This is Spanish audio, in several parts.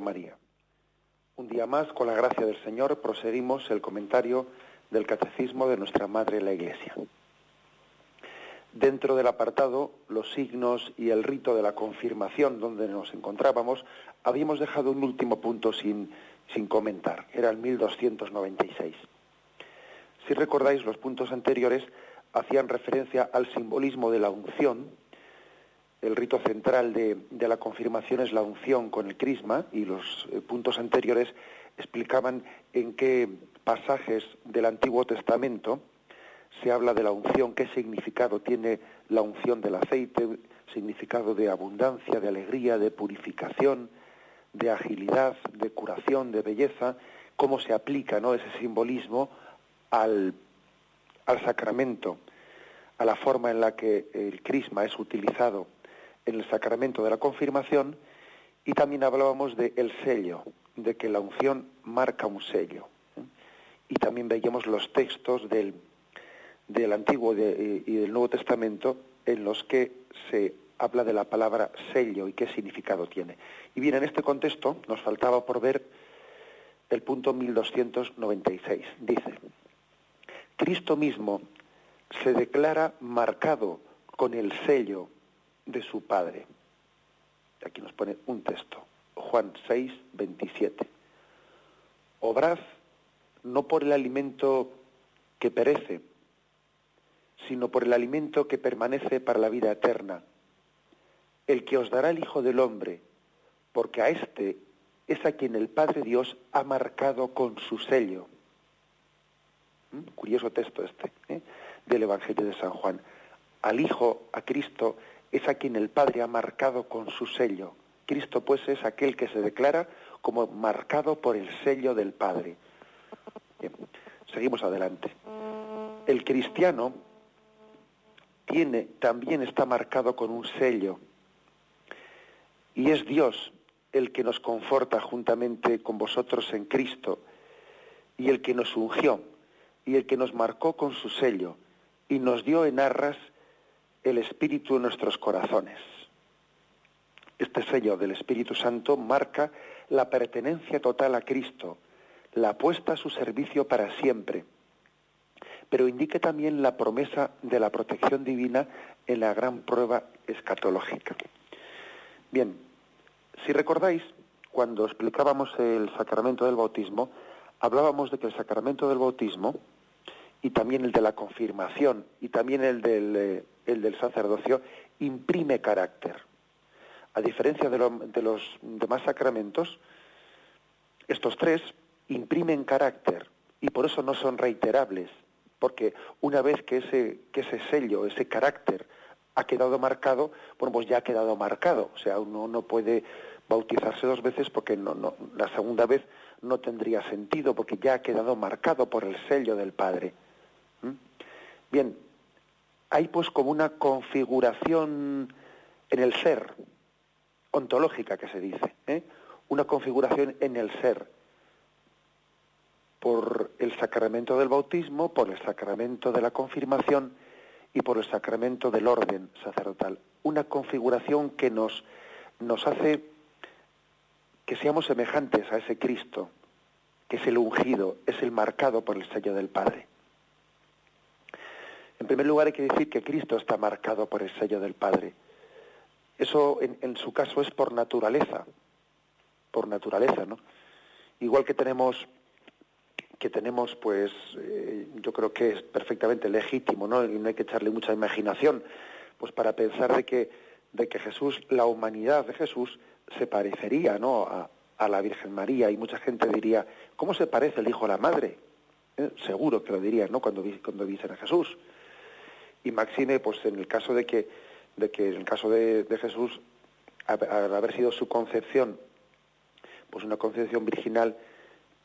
María. Un día más, con la gracia del Señor, proseguimos el comentario del Catecismo de nuestra Madre la Iglesia. Dentro del apartado Los signos y el rito de la confirmación, donde nos encontrábamos, habíamos dejado un último punto sin, sin comentar, era el 1296. Si recordáis, los puntos anteriores hacían referencia al simbolismo de la unción, el rito central de, la confirmación es la unción con el crisma y los eh, puntos anteriores explicaban en qué pasajes del Antiguo Testamento se habla de la unción, qué significado tiene la unción del aceite, significado de abundancia, de alegría, de purificación, de agilidad, de curación, de belleza, cómo se aplica ¿no? ese simbolismo al, al sacramento, a la forma en la que el crisma es utilizado en el sacramento de la confirmación y también hablábamos de el sello, de que la unción marca un sello. ¿eh? Y también veíamos los textos del, del Antiguo y del Nuevo Testamento en los que se habla de la palabra sello y qué significado tiene. Y bien, en este contexto nos faltaba por ver el punto 1296. Dice, Cristo mismo se declara marcado con el sello de su Padre. Aquí nos pone un texto, Juan 6, 27. Obrad no por el alimento que perece, sino por el alimento que permanece para la vida eterna, el que os dará el Hijo del Hombre, porque a éste es a quien el Padre Dios ha marcado con su sello. ¿Mm? Curioso texto este, ¿eh? del Evangelio de San Juan. Al Hijo, a Cristo, es a quien el Padre ha marcado con su sello. Cristo pues es aquel que se declara como marcado por el sello del Padre. seguimos adelante. El cristiano tiene, también está marcado con un sello y es Dios el que nos conforta juntamente con vosotros en Cristo y el que nos ungió y el que nos marcó con su sello y nos dio en arras el Espíritu en nuestros corazones. Este sello del Espíritu Santo marca la pertenencia total a Cristo, la puesta a su servicio para siempre, pero indica también la promesa de la protección divina en la gran prueba escatológica. Bien, si recordáis, cuando explicábamos el sacramento del bautismo, hablábamos de que el sacramento del bautismo y también el de la confirmación y también el del, eh, el del sacerdocio imprime carácter. A diferencia de, los demás sacramentos, estos tres imprimen carácter y por eso no son reiterables, porque una vez que ese, que ese sello, ese carácter ha quedado marcado, bueno, pues ya ha quedado marcado. O sea, uno no puede bautizarse dos veces porque no, la segunda vez no tendría sentido, porque ya ha quedado marcado por el sello del Padre. ¿Mm? Bien, hay pues como una configuración en el ser, ontológica que se dice, ¿eh? una configuración en el ser, por el sacramento del bautismo, por el sacramento de la confirmación y por el sacramento del orden sacerdotal. Una configuración que nos, nos hace que seamos semejantes a ese Cristo, que es el ungido, es el marcado por el sello del Padre. En primer lugar hay que decir que Cristo está marcado por el sello del Padre. Eso en, su caso es por naturaleza, por naturaleza, ¿no? Igual que tenemos que tenemos, pues, eh, yo creo que es perfectamente legítimo, ¿no? Y no hay que echarle mucha imaginación, pues para pensar de que, de que Jesús, la humanidad de Jesús, se parecería ¿no? a, la Virgen María y mucha gente diría, ¿cómo se parece el Hijo a la Madre? ¿Eh? Seguro que lo dirían ¿no? cuando, cuando dicen a Jesús. Y Maxime, pues en el caso de que, de que en el caso de, Jesús, haber sido su concepción, pues una concepción virginal,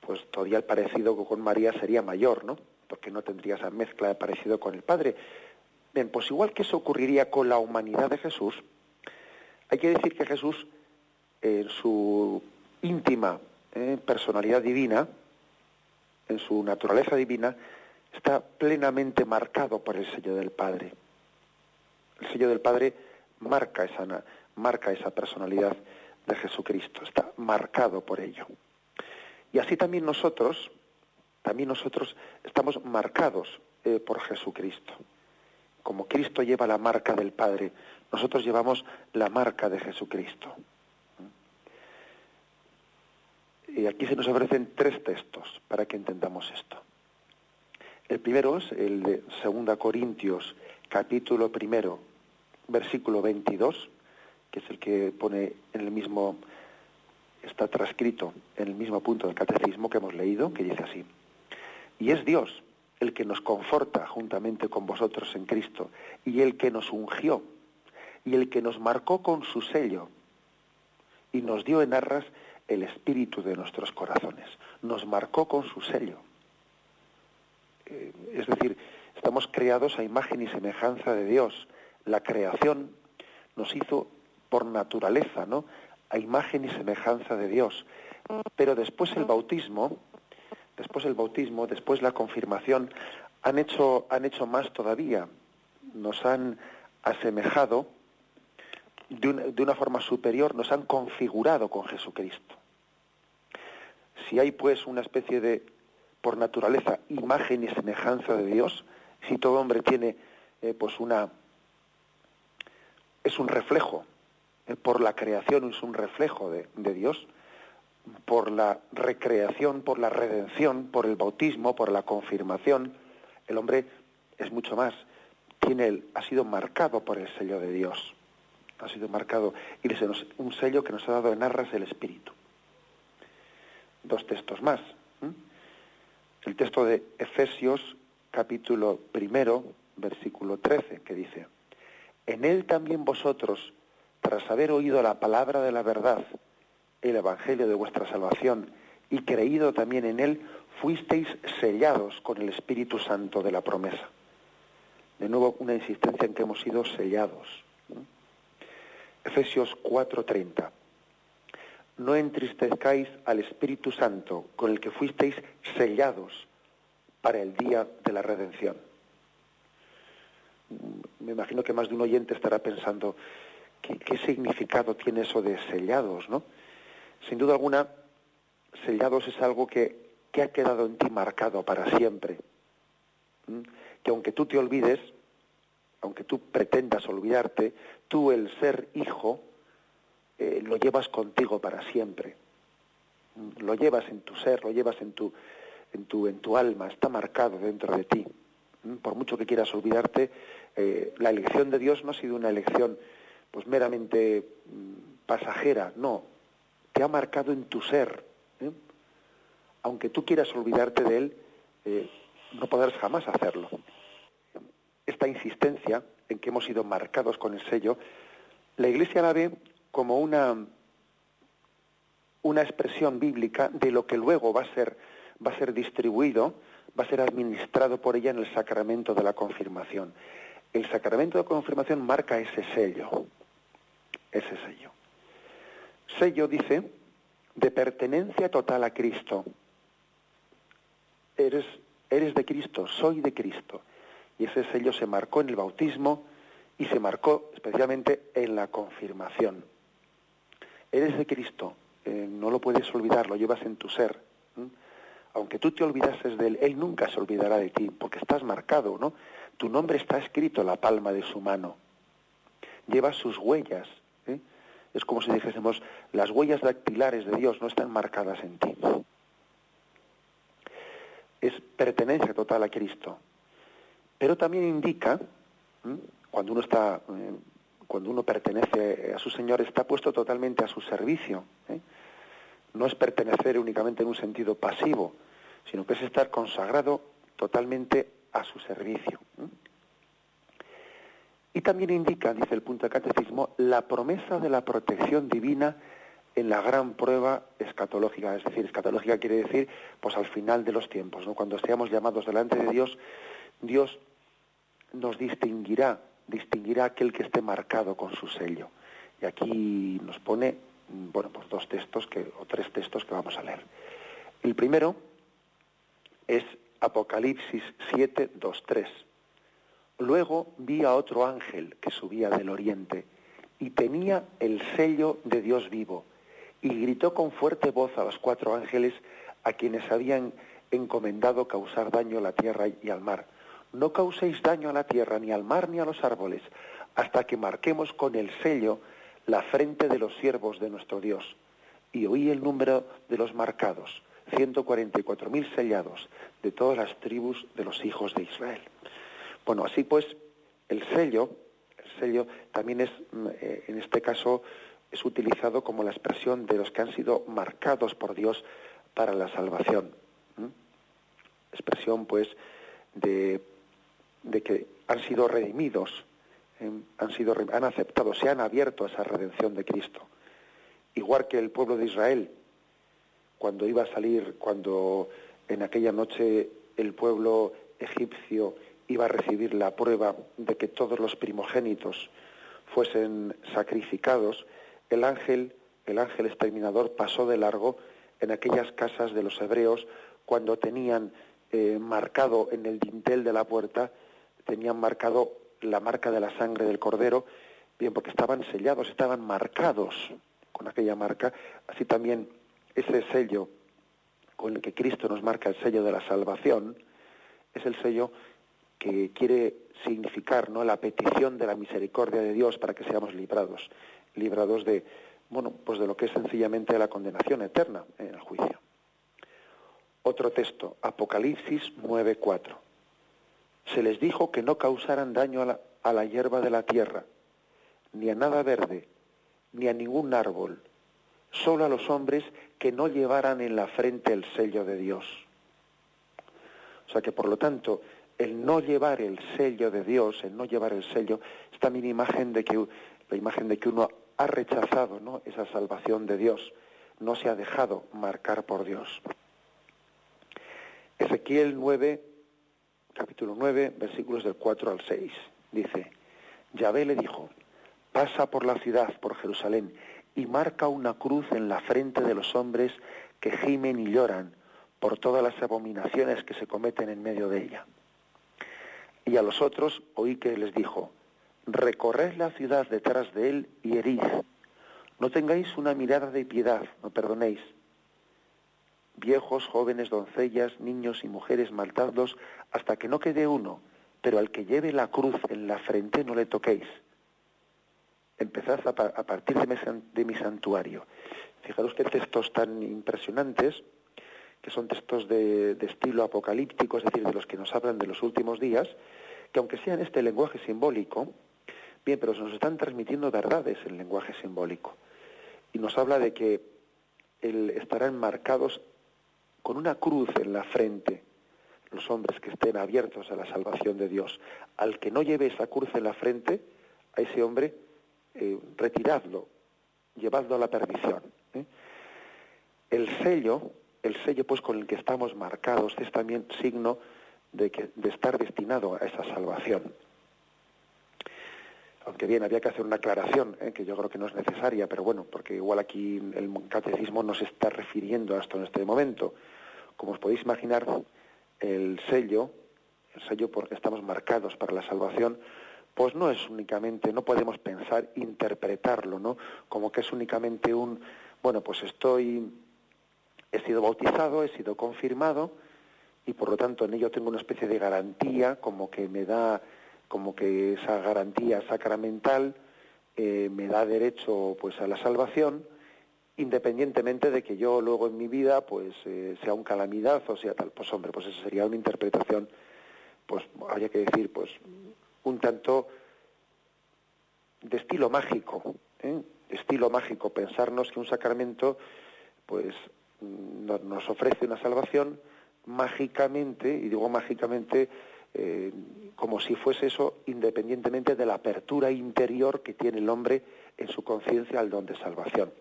pues todavía el parecido con María sería mayor, ¿no? Porque no tendría esa mezcla de parecido con el Padre. Bien, pues igual que eso ocurriría con la humanidad de Jesús, hay que decir que Jesús, en su íntima eh, personalidad divina, en su naturaleza divina, está plenamente marcado por el sello del Padre. El sello del Padre marca esa, marca esa personalidad de Jesucristo, está marcado por ello. Y así también nosotros, también nosotros estamos marcados eh, por Jesucristo. Como Cristo lleva la marca del Padre, nosotros llevamos la marca de Jesucristo. Y aquí se nos ofrecen tres textos para que entendamos esto. El primero es el de 2 Corintios, capítulo primero, versículo 22, que es el que pone en el mismo, está transcrito en el mismo punto del catecismo que hemos leído, que dice así. Y es Dios el que nos conforta juntamente con vosotros en Cristo, y el que nos ungió, y el que nos marcó con su sello, y nos dio en arras el espíritu de nuestros corazones. Nos marcó con su sello. Eh, es decir, estamos creados a imagen y semejanza de Dios. La creación nos hizo por naturaleza, ¿no? A imagen y semejanza de Dios. Pero después el bautismo, después el bautismo, después la confirmación, han hecho, han hecho más todavía. Nos han asemejado de una, de una forma superior, nos han configurado con Jesucristo. Si hay pues una especie de por naturaleza imagen y semejanza de Dios, si todo hombre tiene eh, pues una es un reflejo eh, por la creación es un reflejo de, Dios por la recreación por la redención por el bautismo por la confirmación el hombre es mucho más. Tiene ha sido marcado por el sello de Dios. Ha sido marcado y es un sello que nos ha dado en arras el espíritu. Dos textos más el texto de Efesios capítulo primero, versículo 13, que dice, en él también vosotros, tras haber oído la palabra de la verdad, el evangelio de vuestra salvación, y creído también en él, fuisteis sellados con el Espíritu Santo de la promesa. De nuevo, una insistencia en que hemos sido sellados. Efesios 4:30 no entristezcáis al Espíritu Santo con el que fuisteis sellados para el día de la redención. Me imagino que más de un oyente estará pensando, ¿qué, significado tiene eso de sellados? ¿no? Sin duda alguna, sellados es algo que, que ha quedado en ti marcado para siempre. Que aunque tú te olvides, aunque tú pretendas olvidarte, tú el ser hijo, eh, lo llevas contigo para siempre. Lo llevas en tu ser, lo llevas en tu, en tu, en tu alma, está marcado dentro de ti. Por mucho que quieras olvidarte, eh, la elección de Dios no ha sido una elección pues meramente mm, pasajera, no, te ha marcado en tu ser. ¿eh? Aunque tú quieras olvidarte de Él, no podrás jamás hacerlo. Esta insistencia en que hemos sido marcados con el sello, la Iglesia la ve como una, una expresión bíblica de lo que luego va a ser, va a ser distribuido, va a ser administrado por ella en el sacramento de la confirmación. El sacramento de confirmación marca ese sello, ese sello. Sello dice de pertenencia total a Cristo. Eres, eres de Cristo, soy de Cristo. Y ese sello se marcó en el bautismo y se marcó especialmente en la confirmación. Eres de Cristo, eh, no lo puedes olvidar, lo llevas en tu ser. Aunque tú te olvidases de Él, Él nunca se olvidará de ti, porque estás marcado, ¿no? Tu nombre está escrito en la palma de su mano. Llevas sus huellas. ¿eh? Es como si dijésemos, las huellas dactilares de Dios no están marcadas en ti. Es pertenencia total a Cristo. Pero también indica, cuando uno está eh, cuando uno pertenece a su Señor, está puesto totalmente a su servicio. ¿eh? No es pertenecer únicamente en un sentido pasivo, sino que es estar consagrado totalmente a su servicio. ¿eh? Y también indica, dice el punto de catecismo, la promesa de la protección divina en la gran prueba escatológica. Es decir, escatológica quiere decir, pues al final de los tiempos, ¿no? cuando seamos llamados delante de Dios, Dios nos distinguirá, distinguirá aquel que esté marcado con su sello. Y aquí nos pone, bueno, pues dos textos que, o tres textos que vamos a leer. El primero es Apocalipsis 7, 2, 3. Luego vi a otro ángel que subía del oriente y tenía el sello de Dios vivo y gritó con fuerte voz a los cuatro ángeles a quienes habían encomendado causar daño a la tierra y al mar. No causéis daño a la tierra, ni al mar, ni a los árboles, hasta que marquemos con el sello la frente de los siervos de nuestro Dios. Y oí el número de los marcados, 144.000 sellados de todas las tribus de los hijos de Israel. Bueno, así pues, el sello, el sello también es, mm, eh, en este caso, es utilizado como la expresión de los que han sido marcados por Dios para la salvación. Expresión, pues, de, de, que han sido redimidos, ¿eh? han, sido, han aceptado, se han abierto a esa redención de Cristo. Igual que el pueblo de Israel, cuando iba a salir, cuando en aquella noche el pueblo egipcio iba a recibir la prueba de que todos los primogénitos fuesen sacrificados, el ángel, el ángel exterminador pasó de largo en aquellas casas de los hebreos cuando tenían eh, marcado en el dintel de la puerta, tenían marcado la marca de la sangre del cordero, bien porque estaban sellados, estaban marcados con aquella marca, así también ese sello con el que Cristo nos marca el sello de la salvación, es el sello que quiere significar ¿no? la petición de la misericordia de Dios para que seamos librados librados de, bueno, pues de lo que es sencillamente la condenación eterna en el juicio. Otro texto, Apocalipsis 9:4. Se les dijo que no causaran daño a la, a la hierba de la tierra, ni a nada verde, ni a ningún árbol, solo a los hombres que no llevaran en la frente el sello de Dios. O sea que por lo tanto, el no llevar el sello de Dios, el no llevar el sello, es también imagen de que la imagen de que uno ha rechazado ¿no? esa salvación de Dios, no se ha dejado marcar por Dios. Ezequiel 9, capítulo 9, versículos del 4 al 6, dice, Yahvé le dijo, pasa por la ciudad, por Jerusalén, y marca una cruz en la frente de los hombres que gimen y lloran por todas las abominaciones que se cometen en medio de ella. Y a los otros oí que les dijo, recorred la ciudad detrás de él y herid. No tengáis una mirada de piedad, no perdonéis. Viejos, jóvenes, doncellas, niños y mujeres maltados, hasta que no quede uno, pero al que lleve la cruz en la frente no le toquéis. Empezad a, partir de mi, santuario. Fijaros qué textos tan impresionantes, que son textos de, estilo apocalíptico, es decir, de los que nos hablan de los últimos días, que aunque sea en este lenguaje simbólico, Bien, pero se nos están transmitiendo verdades en lenguaje simbólico. Y nos habla de que el, estarán marcados con una cruz en la frente los hombres que estén abiertos a la salvación de Dios. Al que no lleve esa cruz en la frente, a ese hombre, eh, retiradlo, llevadlo a la perdición. ¿eh? El sello, el sello pues con el que estamos marcados es también signo de, que, de estar destinado a esa salvación aunque bien había que hacer una aclaración, ¿eh? que yo creo que no es necesaria, pero bueno, porque igual aquí el catecismo no se está refiriendo a esto en este momento. Como os podéis imaginar, el sello, el sello porque estamos marcados para la salvación, pues no es únicamente, no podemos pensar, interpretarlo, ¿no? Como que es únicamente un, bueno, pues estoy, he sido bautizado, he sido confirmado, y por lo tanto en ello tengo una especie de garantía, como que me da como que esa garantía sacramental eh, me da derecho pues a la salvación independientemente de que yo luego en mi vida pues eh, sea un calamidad o sea tal pues hombre pues esa sería una interpretación pues habría que decir pues un tanto de estilo mágico, ¿eh? estilo mágico, pensarnos que un sacramento pues nos ofrece una salvación mágicamente, y digo mágicamente eh, como si fuese eso independientemente de la apertura interior que tiene el hombre en su conciencia al don de salvación.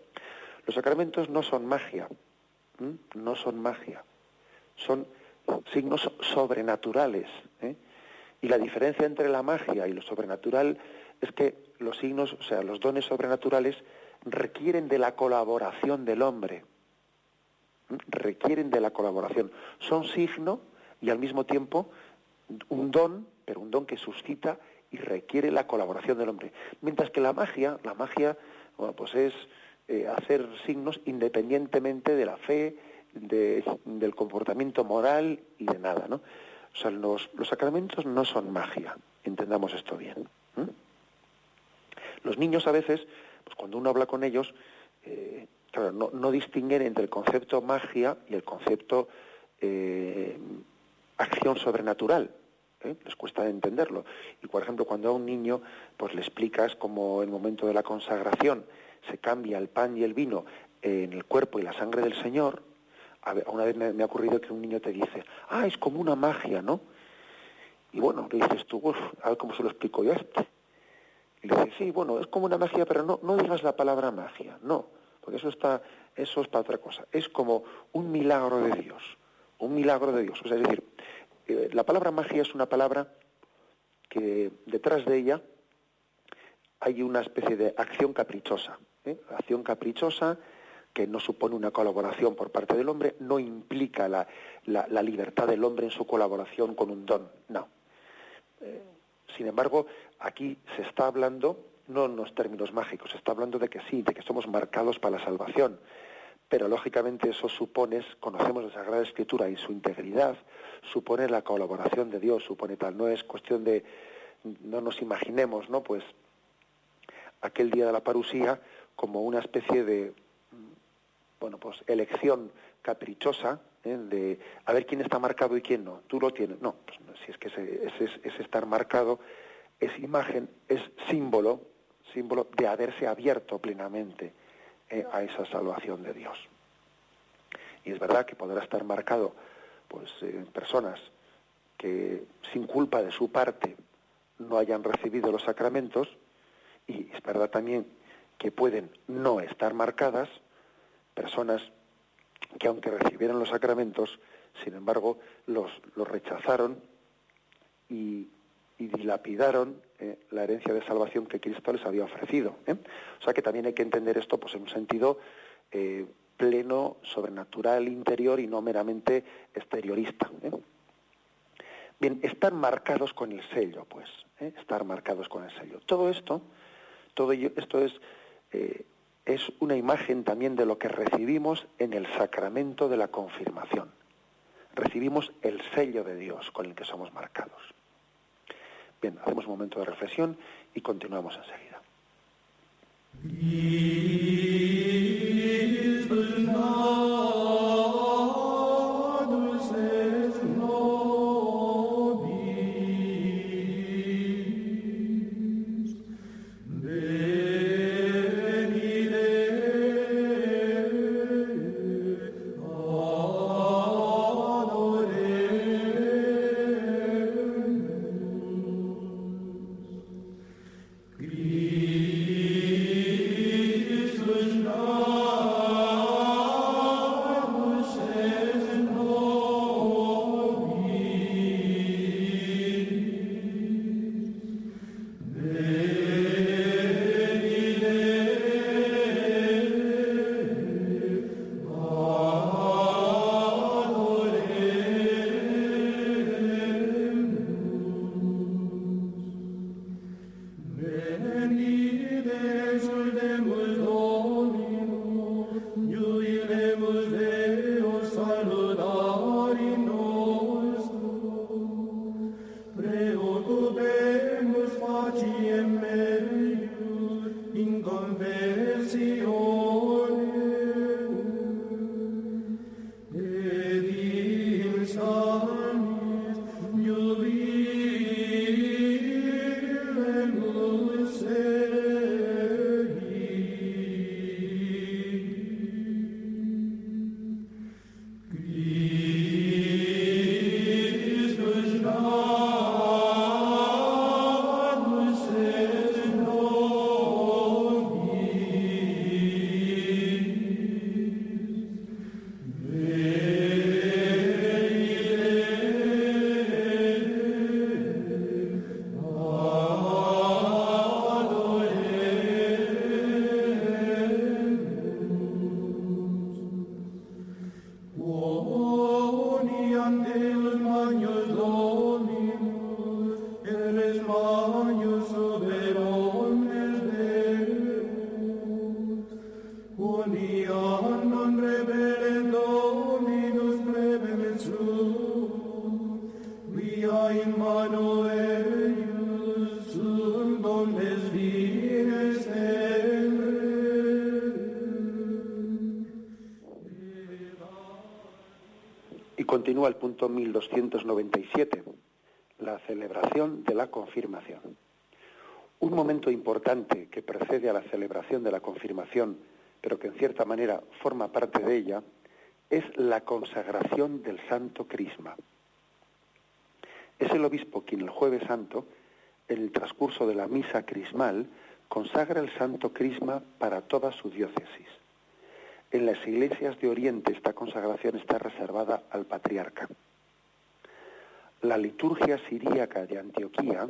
Los sacramentos no son magia, no son magia, son signos sobrenaturales. ¿eh? Y la diferencia entre la magia y lo sobrenatural es que los signos, o sea, los dones sobrenaturales requieren de la colaboración del hombre. Requieren de la colaboración. Son signo y al mismo tiempo un don, pero un don que suscita y requiere la colaboración del hombre. Mientras que la magia, la magia, bueno, pues es eh, hacer signos independientemente de la fe, del comportamiento moral y de nada, ¿no? O sea, los, sacramentos no son magia, entendamos esto bien. Los niños a veces, pues cuando uno habla con ellos, eh, claro, no, distinguen entre el concepto magia y el concepto eh, acción sobrenatural. Les cuesta entenderlo. Y por ejemplo, cuando a un niño pues le explicas como el momento de la consagración se cambia el pan y el vino en el cuerpo y la sangre del Señor, a una vez me, ha ocurrido que un niño te dice, ah, es como una magia, ¿no? Y bueno, le dices tú, a ver cómo se lo explico yo a este. Y le dices, sí, bueno, es como una magia, pero no, no digas la palabra magia, no, porque eso está, eso es otra cosa. Es como un milagro de Dios, un milagro de Dios. O sea, es decir, eh, la palabra magia es una palabra que detrás de ella hay una especie de acción caprichosa, ¿eh? acción caprichosa que no supone una colaboración por parte del hombre, no implica la, la, libertad del hombre en su colaboración con un don, no. Eh, sin embargo, aquí se está hablando, no en los términos mágicos, se está hablando de que sí, de que somos marcados para la salvación, pero lógicamente eso supone, conocemos la Sagrada Escritura y su integridad, supone la colaboración de Dios, supone tal, no es cuestión de, no nos imaginemos, ¿no? Pues aquel día de la parusía como una especie de bueno, pues elección caprichosa ¿eh? de a ver quién está marcado y quién no. Tú lo tienes. No, pues, si es que ese, estar marcado es imagen, es símbolo, símbolo de haberse abierto plenamente ¿eh? a esa salvación de Dios. Y es verdad que podrá estar marcado pues en personas que sin culpa de su parte no hayan recibido los sacramentos y es verdad también que pueden no estar marcadas personas que aunque recibieran los sacramentos, sin embargo, los, los rechazaron y, dilapidaron eh, la herencia de salvación que Cristo les había ofrecido. ¿eh? O sea que también hay que entender esto pues, en un sentido eh, pleno, sobrenatural, interior y no meramente exteriorista. Bien, estar marcados con el sello, pues, estar marcados con el sello. Todo esto, todo esto es es una imagen también de lo que recibimos en el sacramento de la confirmación. Recibimos el sello de Dios con el que somos marcados. Bien, hacemos un momento de reflexión y continuamos enseguida. Continúa el punto 1297, la celebración de la confirmación. Un momento importante que precede a la celebración de la confirmación, pero que en cierta manera forma parte de ella, es la consagración del Santo Crisma. Es el obispo quien el jueves santo, en el transcurso de la misa crismal, consagra el Santo Crisma para toda su diócesis. En las iglesias de Oriente esta consagración está reservada al patriarca. La liturgia siríaca de Antioquía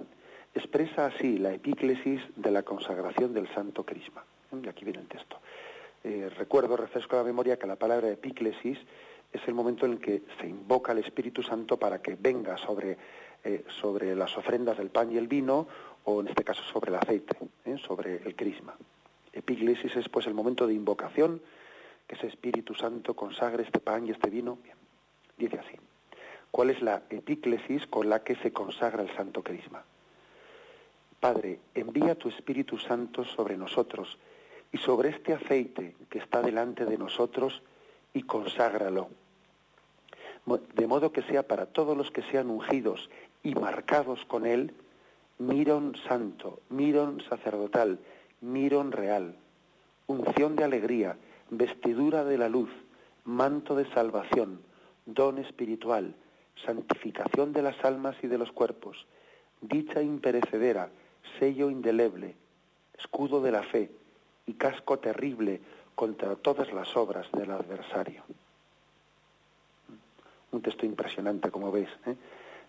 expresa así la epíclesis de la consagración del Santo Crisma. Y aquí viene el texto. Eh, recuerdo, refresco la memoria, que la palabra epíclesis es el momento en que se invoca al Espíritu Santo para que venga sobre, eh, sobre las ofrendas del pan y el vino, o en este caso sobre el aceite, ¿eh? sobre el crisma. Epíclesis es pues el momento de invocación que ese Espíritu Santo consagre este pan y este vino. Bien, dice así. ¿Cuál es la epíclesis con la que se consagra el Santo Crisma? Padre, envía tu Espíritu Santo sobre nosotros y sobre este aceite que está delante de nosotros y conságralo. De modo que sea para todos los que sean ungidos y marcados con él, mirón santo, mirón sacerdotal, mirón real, unción de alegría, vestidura de la luz, manto de salvación, don espiritual, santificación de las almas y de los cuerpos, dicha imperecedera, sello indeleble, escudo de la fe y casco terrible contra todas las obras del adversario. Un texto impresionante, como veis, ¿eh?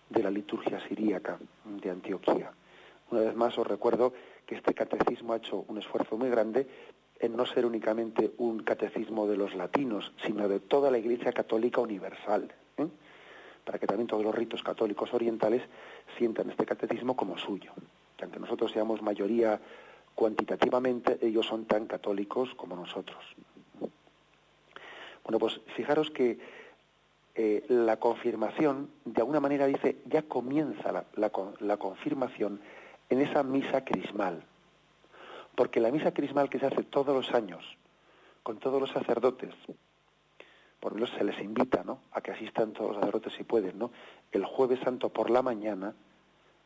de la liturgia siríaca de Antioquía. Una vez más os recuerdo que este catecismo ha hecho un esfuerzo muy grande en no ser únicamente un catecismo de los latinos, sino de toda la Iglesia Católica universal, ¿eh? para que también todos los ritos católicos orientales sientan este catecismo como suyo. Que aunque nosotros seamos mayoría cuantitativamente, ellos son tan católicos como nosotros. Bueno, pues fijaros que eh, la confirmación, de alguna manera dice, ya comienza la, la confirmación en esa misa crismal porque la misa crismal que se hace todos los años, con todos los sacerdotes, por lo menos se les invita ¿no? a que asistan todos los sacerdotes si pueden, ¿no? el jueves santo por la mañana,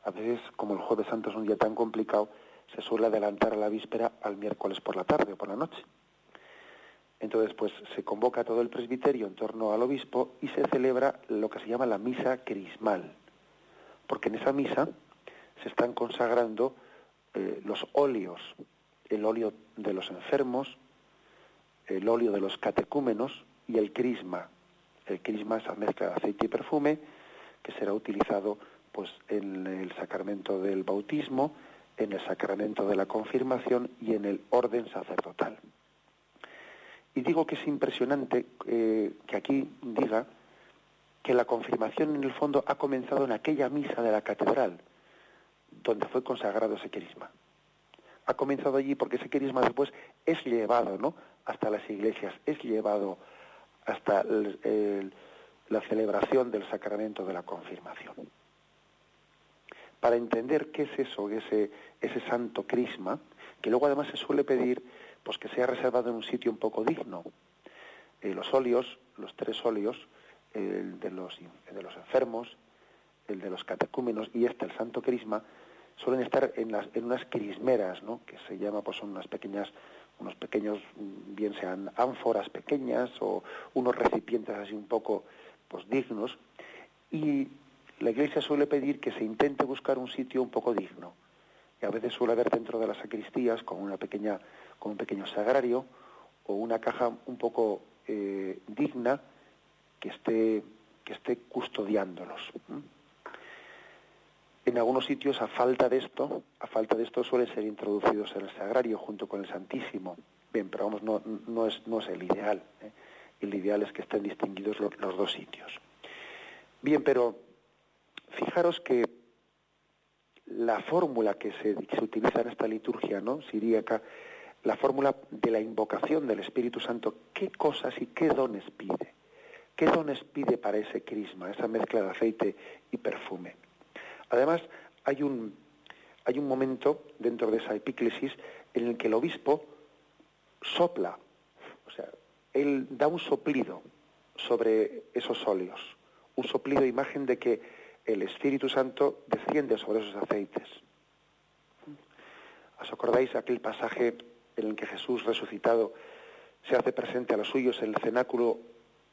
a veces como el jueves santo es un día tan complicado, se suele adelantar a la víspera al miércoles por la tarde o por la noche. Entonces, pues se convoca todo el presbiterio en torno al obispo y se celebra lo que se llama la misa crismal, porque en esa misa se están consagrando eh, los óleos el óleo de los enfermos, el óleo de los catecúmenos y el crisma. El crisma es la mezcla de aceite y perfume que será utilizado pues en el sacramento del bautismo, en el sacramento de la confirmación y en el orden sacerdotal. Y digo que es impresionante eh, que aquí diga que la confirmación en el fondo ha comenzado en aquella misa de la catedral, donde fue consagrado ese crisma ha comenzado allí porque ese querisma después es llevado ¿no? hasta las iglesias, es llevado hasta la celebración del sacramento de la confirmación. Para entender qué es eso, ese, ese santo crisma, que luego además se suele pedir pues que sea reservado en un sitio un poco digno. Eh, los óleos, los tres óleos, el de los, de los enfermos, el de los catecúmenos y este, el santo crisma, suelen estar en, las, en unas crismeras, ¿no? que se llama, pues son unas pequeñas, unos pequeños, bien sean ánforas pequeñas o unos recipientes así un poco pues dignos, y la Iglesia suele pedir que se intente buscar un sitio un poco digno. Y a veces suele haber dentro de las sacristías con una pequeña, con un pequeño sagrario o una caja un poco eh, digna que esté, que esté custodiándolos. En algunos sitios, a falta de esto, a falta de esto suelen ser introducidos en el sagrario junto con el Santísimo. Bien, pero vamos, no, es, el ideal. ¿eh? El ideal es que estén distinguidos los, dos sitios. Bien, pero fijaros que la fórmula que se, se, utiliza en esta liturgia ¿no? siríaca, la fórmula de la invocación del Espíritu Santo, qué cosas y qué dones pide. ¿Qué dones pide para ese crisma, esa mezcla de aceite y perfume? Además, hay un, hay un momento dentro de esa epíclesis en el que el obispo sopla, o sea, él da un soplido sobre esos óleos, un soplido imagen de que el Espíritu Santo desciende sobre esos aceites. ¿Os acordáis aquel pasaje en el que Jesús resucitado se hace presente a los suyos en el cenáculo,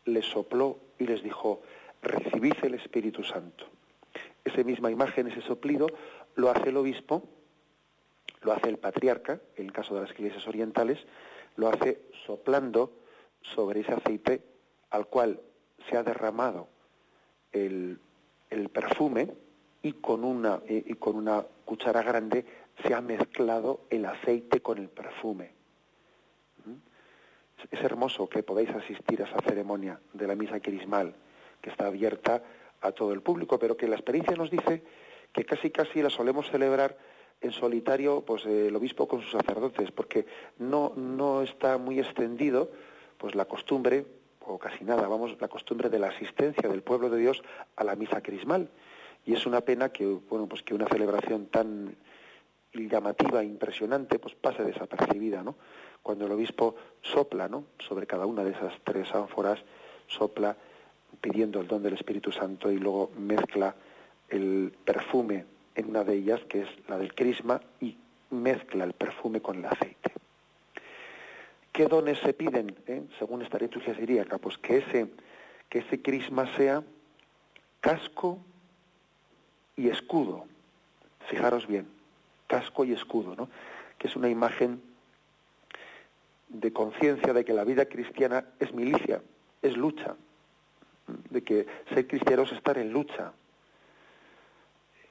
les sopló y les dijo, recibid el Espíritu Santo? Esa misma imagen, ese soplido, lo hace el obispo, lo hace el patriarca, en el caso de las iglesias orientales, lo hace soplando sobre ese aceite al cual se ha derramado el, perfume y con, una, y con una cuchara grande se ha mezclado el aceite con el perfume. ¿Mm? Es hermoso que podáis asistir a esa ceremonia de la misa crismal, que está abierta a todo el público, pero que la experiencia nos dice que casi casi la solemos celebrar en solitario pues el obispo con sus sacerdotes, porque no, no está muy extendido pues la costumbre, o casi nada, vamos, la costumbre de la asistencia del pueblo de Dios a la misa crismal. Y es una pena que, bueno, pues que una celebración tan llamativa, impresionante, pues pase desapercibida, ¿no? Cuando el obispo sopla, ¿no? Sobre cada una de esas tres ánforas, sopla pidiendo el don del Espíritu Santo y luego mezcla el perfume en una de ellas, que es la del crisma, y mezcla el perfume con el aceite. ¿Qué dones se piden, eh? según esta liturgia siríaca? Pues que ese, que ese crisma sea casco y escudo. Fijaros bien, casco y escudo, ¿no? Que es una imagen de conciencia de que la vida cristiana es milicia, es lucha, de que ser cristiano es estar en lucha.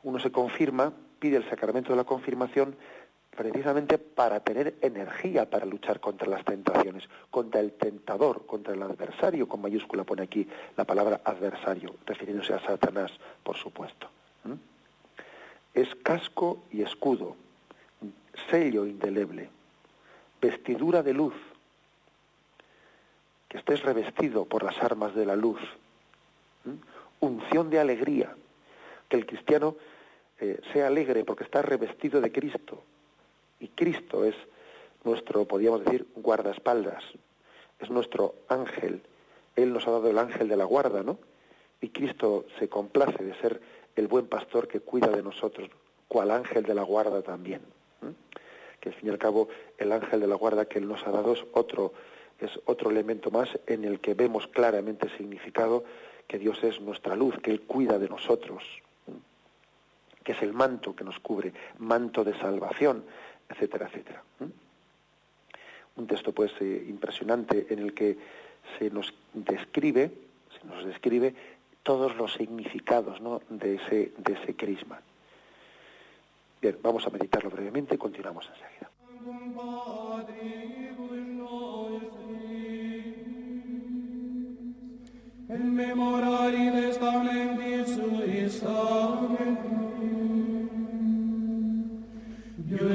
Uno se confirma, pide el sacramento de la confirmación precisamente para tener energía para luchar contra las tentaciones, contra el tentador, contra el adversario, con mayúscula pone aquí la palabra adversario, refiriéndose a Satanás, por supuesto. Es casco y escudo, sello indeleble, vestidura de luz, que estés revestido por las armas de la luz, unción de alegría, que el cristiano eh, sea alegre porque está revestido de Cristo, y Cristo es nuestro, podríamos decir, guardaespaldas, es nuestro ángel. Él nos ha dado el ángel de la guarda, ¿no? Y Cristo se complace de ser el buen pastor que cuida de nosotros, cual ángel de la guarda también. Que al fin y al cabo el ángel de la guarda que Él nos ha dado es otro, es otro elemento más en el que vemos claramente significado que Dios es nuestra luz, que Él cuida de nosotros, que es el manto que nos cubre, manto de salvación, etcétera, etcétera. Un texto pues eh, impresionante en el que se nos describe, se nos describe todos los significados de, ese, de ese crisma. Bien, vamos a meditarlo brevemente y continuamos enseguida. în memorariile staulentițului sacru. Dieu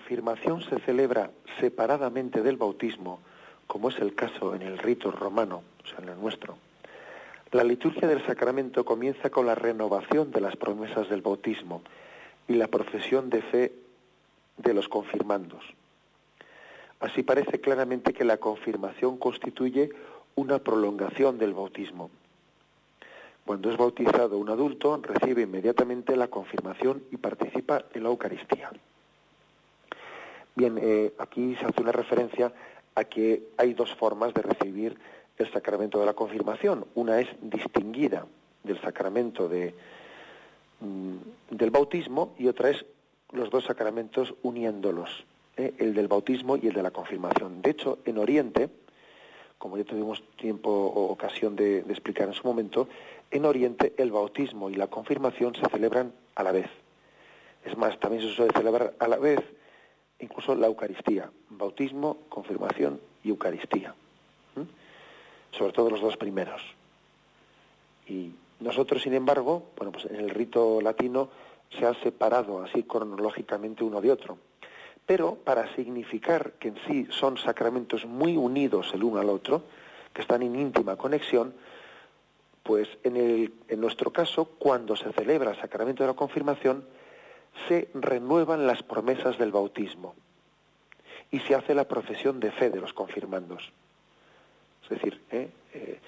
confirmación se celebra separadamente del bautismo, como es el caso en el rito romano, o sea, en el nuestro, la liturgia del sacramento comienza con la renovación de las promesas del bautismo y la profesión de fe de los confirmandos. Así parece claramente que la confirmación constituye una prolongación del bautismo. Cuando es bautizado un adulto, recibe inmediatamente la confirmación y participa en la Eucaristía. Bien, eh, aquí se hace una referencia a que hay dos formas de recibir el sacramento de la confirmación. Una es distinguida del sacramento de, mm, del bautismo y otra es los dos sacramentos uniéndolos, ¿eh? el del bautismo y el de la confirmación. De hecho, en Oriente, como ya tuvimos tiempo o ocasión de, explicar en su momento, en Oriente el bautismo y la confirmación se celebran a la vez. Es más, también se suele celebrar a la vez incluso la Eucaristía, bautismo, confirmación y Eucaristía. Sobre todo los dos primeros. Y nosotros, sin embargo, bueno, pues en el rito latino se han separado así cronológicamente uno de otro. Pero para significar que en sí son sacramentos muy unidos el uno al otro, que están en íntima conexión, pues en, el, en nuestro caso, cuando se celebra el sacramento de la confirmación, se renuevan las promesas del bautismo y se hace la profesión de fe de los confirmandos. Es decir, ¿eh? Eh,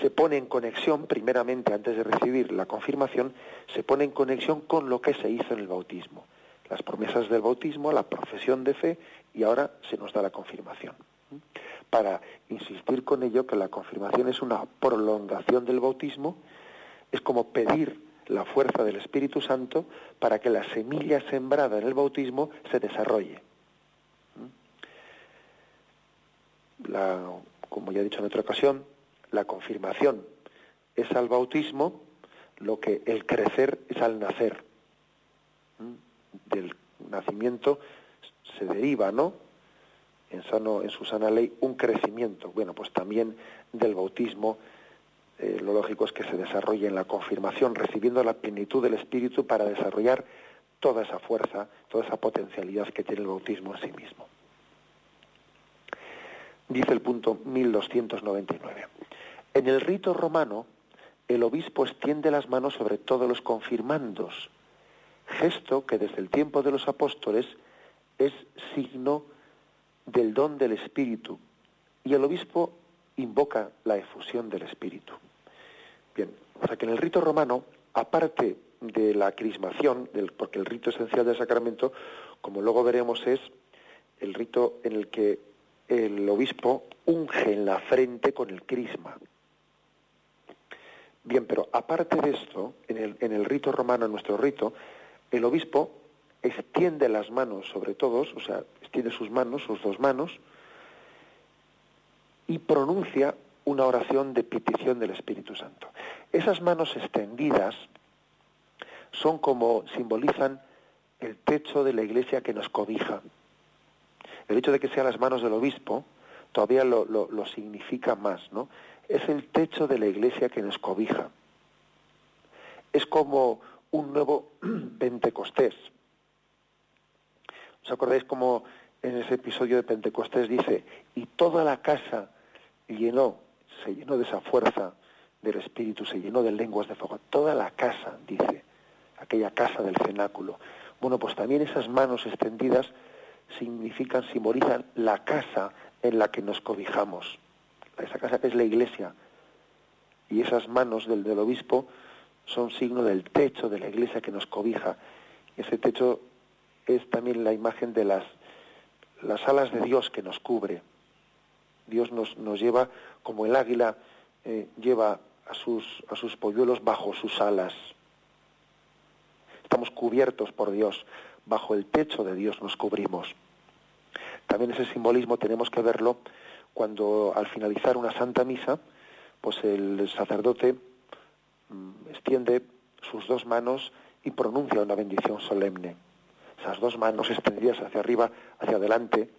se pone en conexión, primeramente antes de recibir la confirmación, se pone en conexión con lo que se hizo en el bautismo. Las promesas del bautismo, la profesión de fe y ahora se nos da la confirmación. Para insistir con ello que la confirmación es una prolongación del bautismo, es como pedir la fuerza del Espíritu Santo para que la semilla sembrada en el bautismo se desarrolle. La, como ya he dicho en otra ocasión, la confirmación es al bautismo lo que el crecer es al nacer. Del nacimiento se deriva, ¿no? En, sano, en su sana ley, un crecimiento. Bueno, pues también del bautismo eh, lo lógico es que se desarrolle en la confirmación, recibiendo la plenitud del Espíritu para desarrollar toda esa fuerza, toda esa potencialidad que tiene el bautismo en sí mismo. Dice el punto 1299. En el rito romano, el obispo extiende las manos sobre todos los confirmandos, gesto que desde el tiempo de los apóstoles es signo del don del Espíritu, y el obispo invoca la efusión del Espíritu. Bien, o sea que en el rito romano, aparte de la crismación, del, porque el rito esencial del sacramento, como luego veremos, es el rito en el que el obispo unge en la frente con el crisma. Bien, pero aparte de esto, en el, en el rito romano, en nuestro rito, el obispo extiende las manos sobre todos, o sea, extiende sus manos, sus dos manos, y pronuncia una oración de petición del Espíritu Santo. Esas manos extendidas son como simbolizan el techo de la iglesia que nos cobija. El hecho de que sean las manos del obispo todavía lo, lo significa más, ¿no? Es el techo de la iglesia que nos cobija. Es como un nuevo Pentecostés. ¿Os acordáis como en ese episodio de Pentecostés dice, y toda la casa llenó, se llenó de esa fuerza del Espíritu, se llenó de lenguas de fuego. Toda la casa, dice, aquella casa del cenáculo. Bueno, pues también esas manos extendidas significan, simbolizan la casa en la que nos cobijamos. Esa casa que es la iglesia. Y esas manos del, del obispo son signo del techo de la iglesia que nos cobija. Ese techo es también la imagen de las, las alas de Dios que nos cubre. Dios nos, nos lleva como el águila eh, lleva a sus, a sus polluelos bajo sus alas. Estamos cubiertos por Dios, bajo el techo de Dios nos cubrimos. También ese simbolismo tenemos que verlo cuando al finalizar una santa misa, pues el sacerdote mm, extiende sus dos manos y pronuncia una bendición solemne. Esas dos manos extendidas hacia arriba, hacia adelante,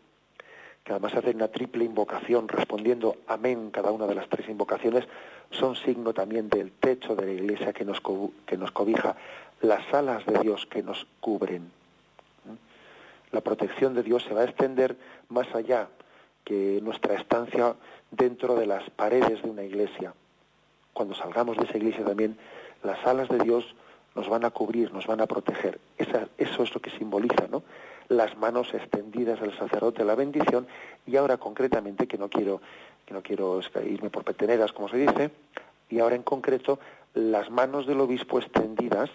que además hacen una triple invocación respondiendo amén cada una de las tres invocaciones, son signo también del techo de la iglesia que nos, que nos cobija, las alas de Dios que nos cubren. La protección de Dios se va a extender más allá que nuestra estancia dentro de las paredes de una iglesia. Cuando salgamos de esa iglesia también, las alas de Dios nos van a cubrir, nos van a proteger. eso es lo que simboliza, ¿no? Las manos extendidas del sacerdote, la bendición, y ahora concretamente, que no quiero, que no quiero irme por peteneras, como se dice, y ahora en concreto, las manos del obispo extendidas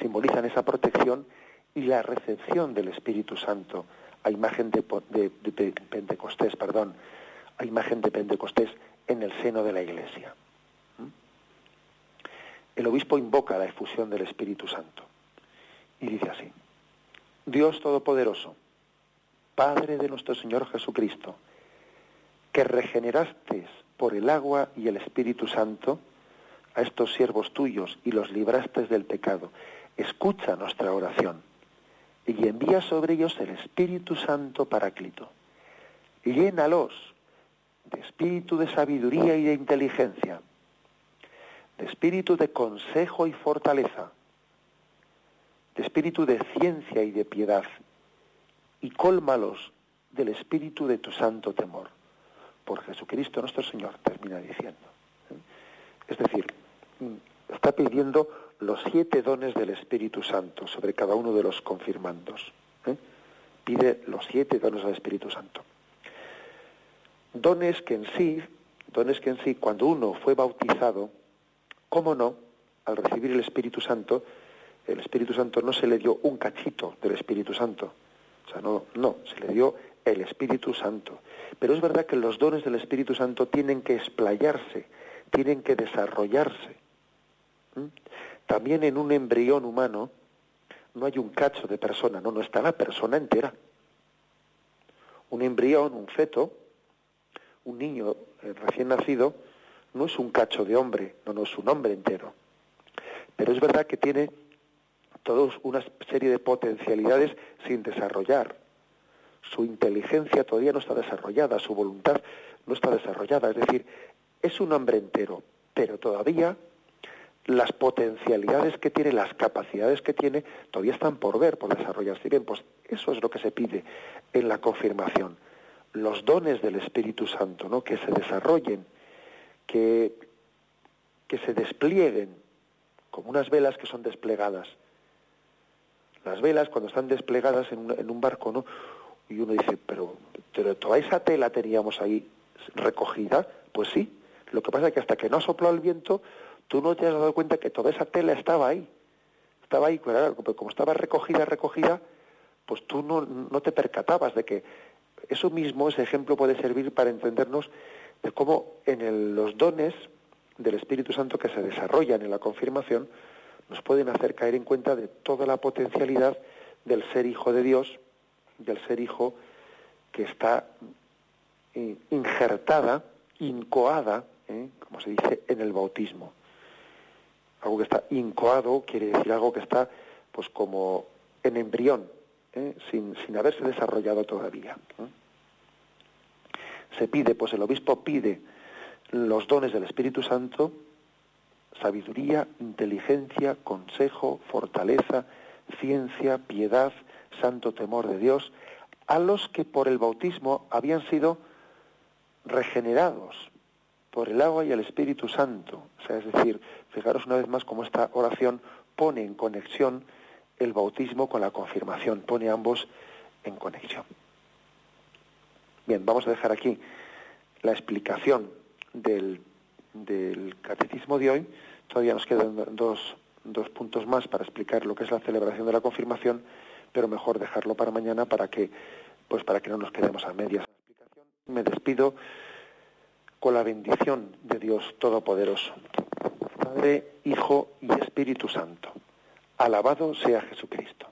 simbolizan esa protección y la recepción del Espíritu Santo a imagen de, Pentecostés, perdón, a imagen de Pentecostés en el seno de la Iglesia. ¿Mm? El obispo invoca la efusión del Espíritu Santo y dice así, Dios Todopoderoso, Padre de nuestro Señor Jesucristo, que regeneraste por el agua y el Espíritu Santo a estos siervos tuyos y los libraste del pecado, escucha nuestra oración y envía sobre ellos el Espíritu Santo Paráclito. Llénalos de espíritu de sabiduría y de inteligencia, de espíritu de consejo y fortaleza, de espíritu de ciencia y de piedad, y cólmalos del espíritu de tu santo temor. Por Jesucristo nuestro Señor, termina diciendo. Es decir, está pidiendo los siete dones del Espíritu Santo sobre cada uno de los confirmandos. ¿eh? Pide los siete dones del Espíritu Santo. Dones que en sí, dones que en sí, cuando uno fue bautizado, ¿cómo no? Al recibir el Espíritu Santo, el Espíritu Santo no se le dio un cachito del Espíritu Santo. O sea, no, no, se le dio el Espíritu Santo. Pero es verdad que los dones del Espíritu Santo tienen que explayarse, tienen que desarrollarse. También en un embrión humano no hay un cacho de persona, no, no está la persona entera. Un embrión, un feto, un niño eh, recién nacido, no es un cacho de hombre, no, no es un hombre entero. Pero es verdad que tiene toda una serie de potencialidades sin desarrollar. Su inteligencia todavía no está desarrollada, su voluntad no está desarrollada. Es decir, es un hombre entero, pero todavía las potencialidades que tiene, las capacidades que tiene, todavía están por ver, por desarrollarse. Bien, pues eso es lo que se pide en la confirmación. Los dones del Espíritu Santo, ¿no? Que se desarrollen, que, que se desplieguen, como unas velas que son desplegadas. Las velas, cuando están desplegadas en un, en un barco, ¿no? Y uno dice, pero, pero toda esa tela teníamos ahí recogida. Pues sí. Lo que pasa es que hasta que no sopló el viento, tú no te has dado cuenta que toda esa tela estaba ahí. Estaba ahí, como estaba recogida, recogida, pues tú no, no te percatabas de que eso mismo, ese ejemplo puede servir para entendernos de cómo en los dones del Espíritu Santo que se desarrollan en la confirmación nos pueden hacer caer en cuenta de toda la potencialidad del ser hijo de Dios, del ser hijo que está eh, injertada, incoada, eh, como se dice, en el bautismo algo que está incoado quiere decir algo que está pues como en embrión, ¿eh? sin, sin, haberse desarrollado todavía. Se pide, pues el obispo pide los dones del Espíritu Santo, sabiduría, inteligencia, consejo, fortaleza, ciencia, piedad, santo temor de Dios, a los que por el bautismo habían sido regenerados, por el agua y el Espíritu Santo. O sea, es decir, fijaros una vez más cómo esta oración pone en conexión el bautismo con la confirmación, pone ambos en conexión. Bien, vamos a dejar aquí la explicación del, del catecismo de hoy. Todavía nos quedan dos, dos puntos más para explicar lo que es la celebración de la confirmación, pero mejor dejarlo para mañana para que, pues para que no nos quedemos a medias. Me despido con la bendición de Dios Todopoderoso, Padre, Hijo y Espíritu Santo. Alabado sea Jesucristo.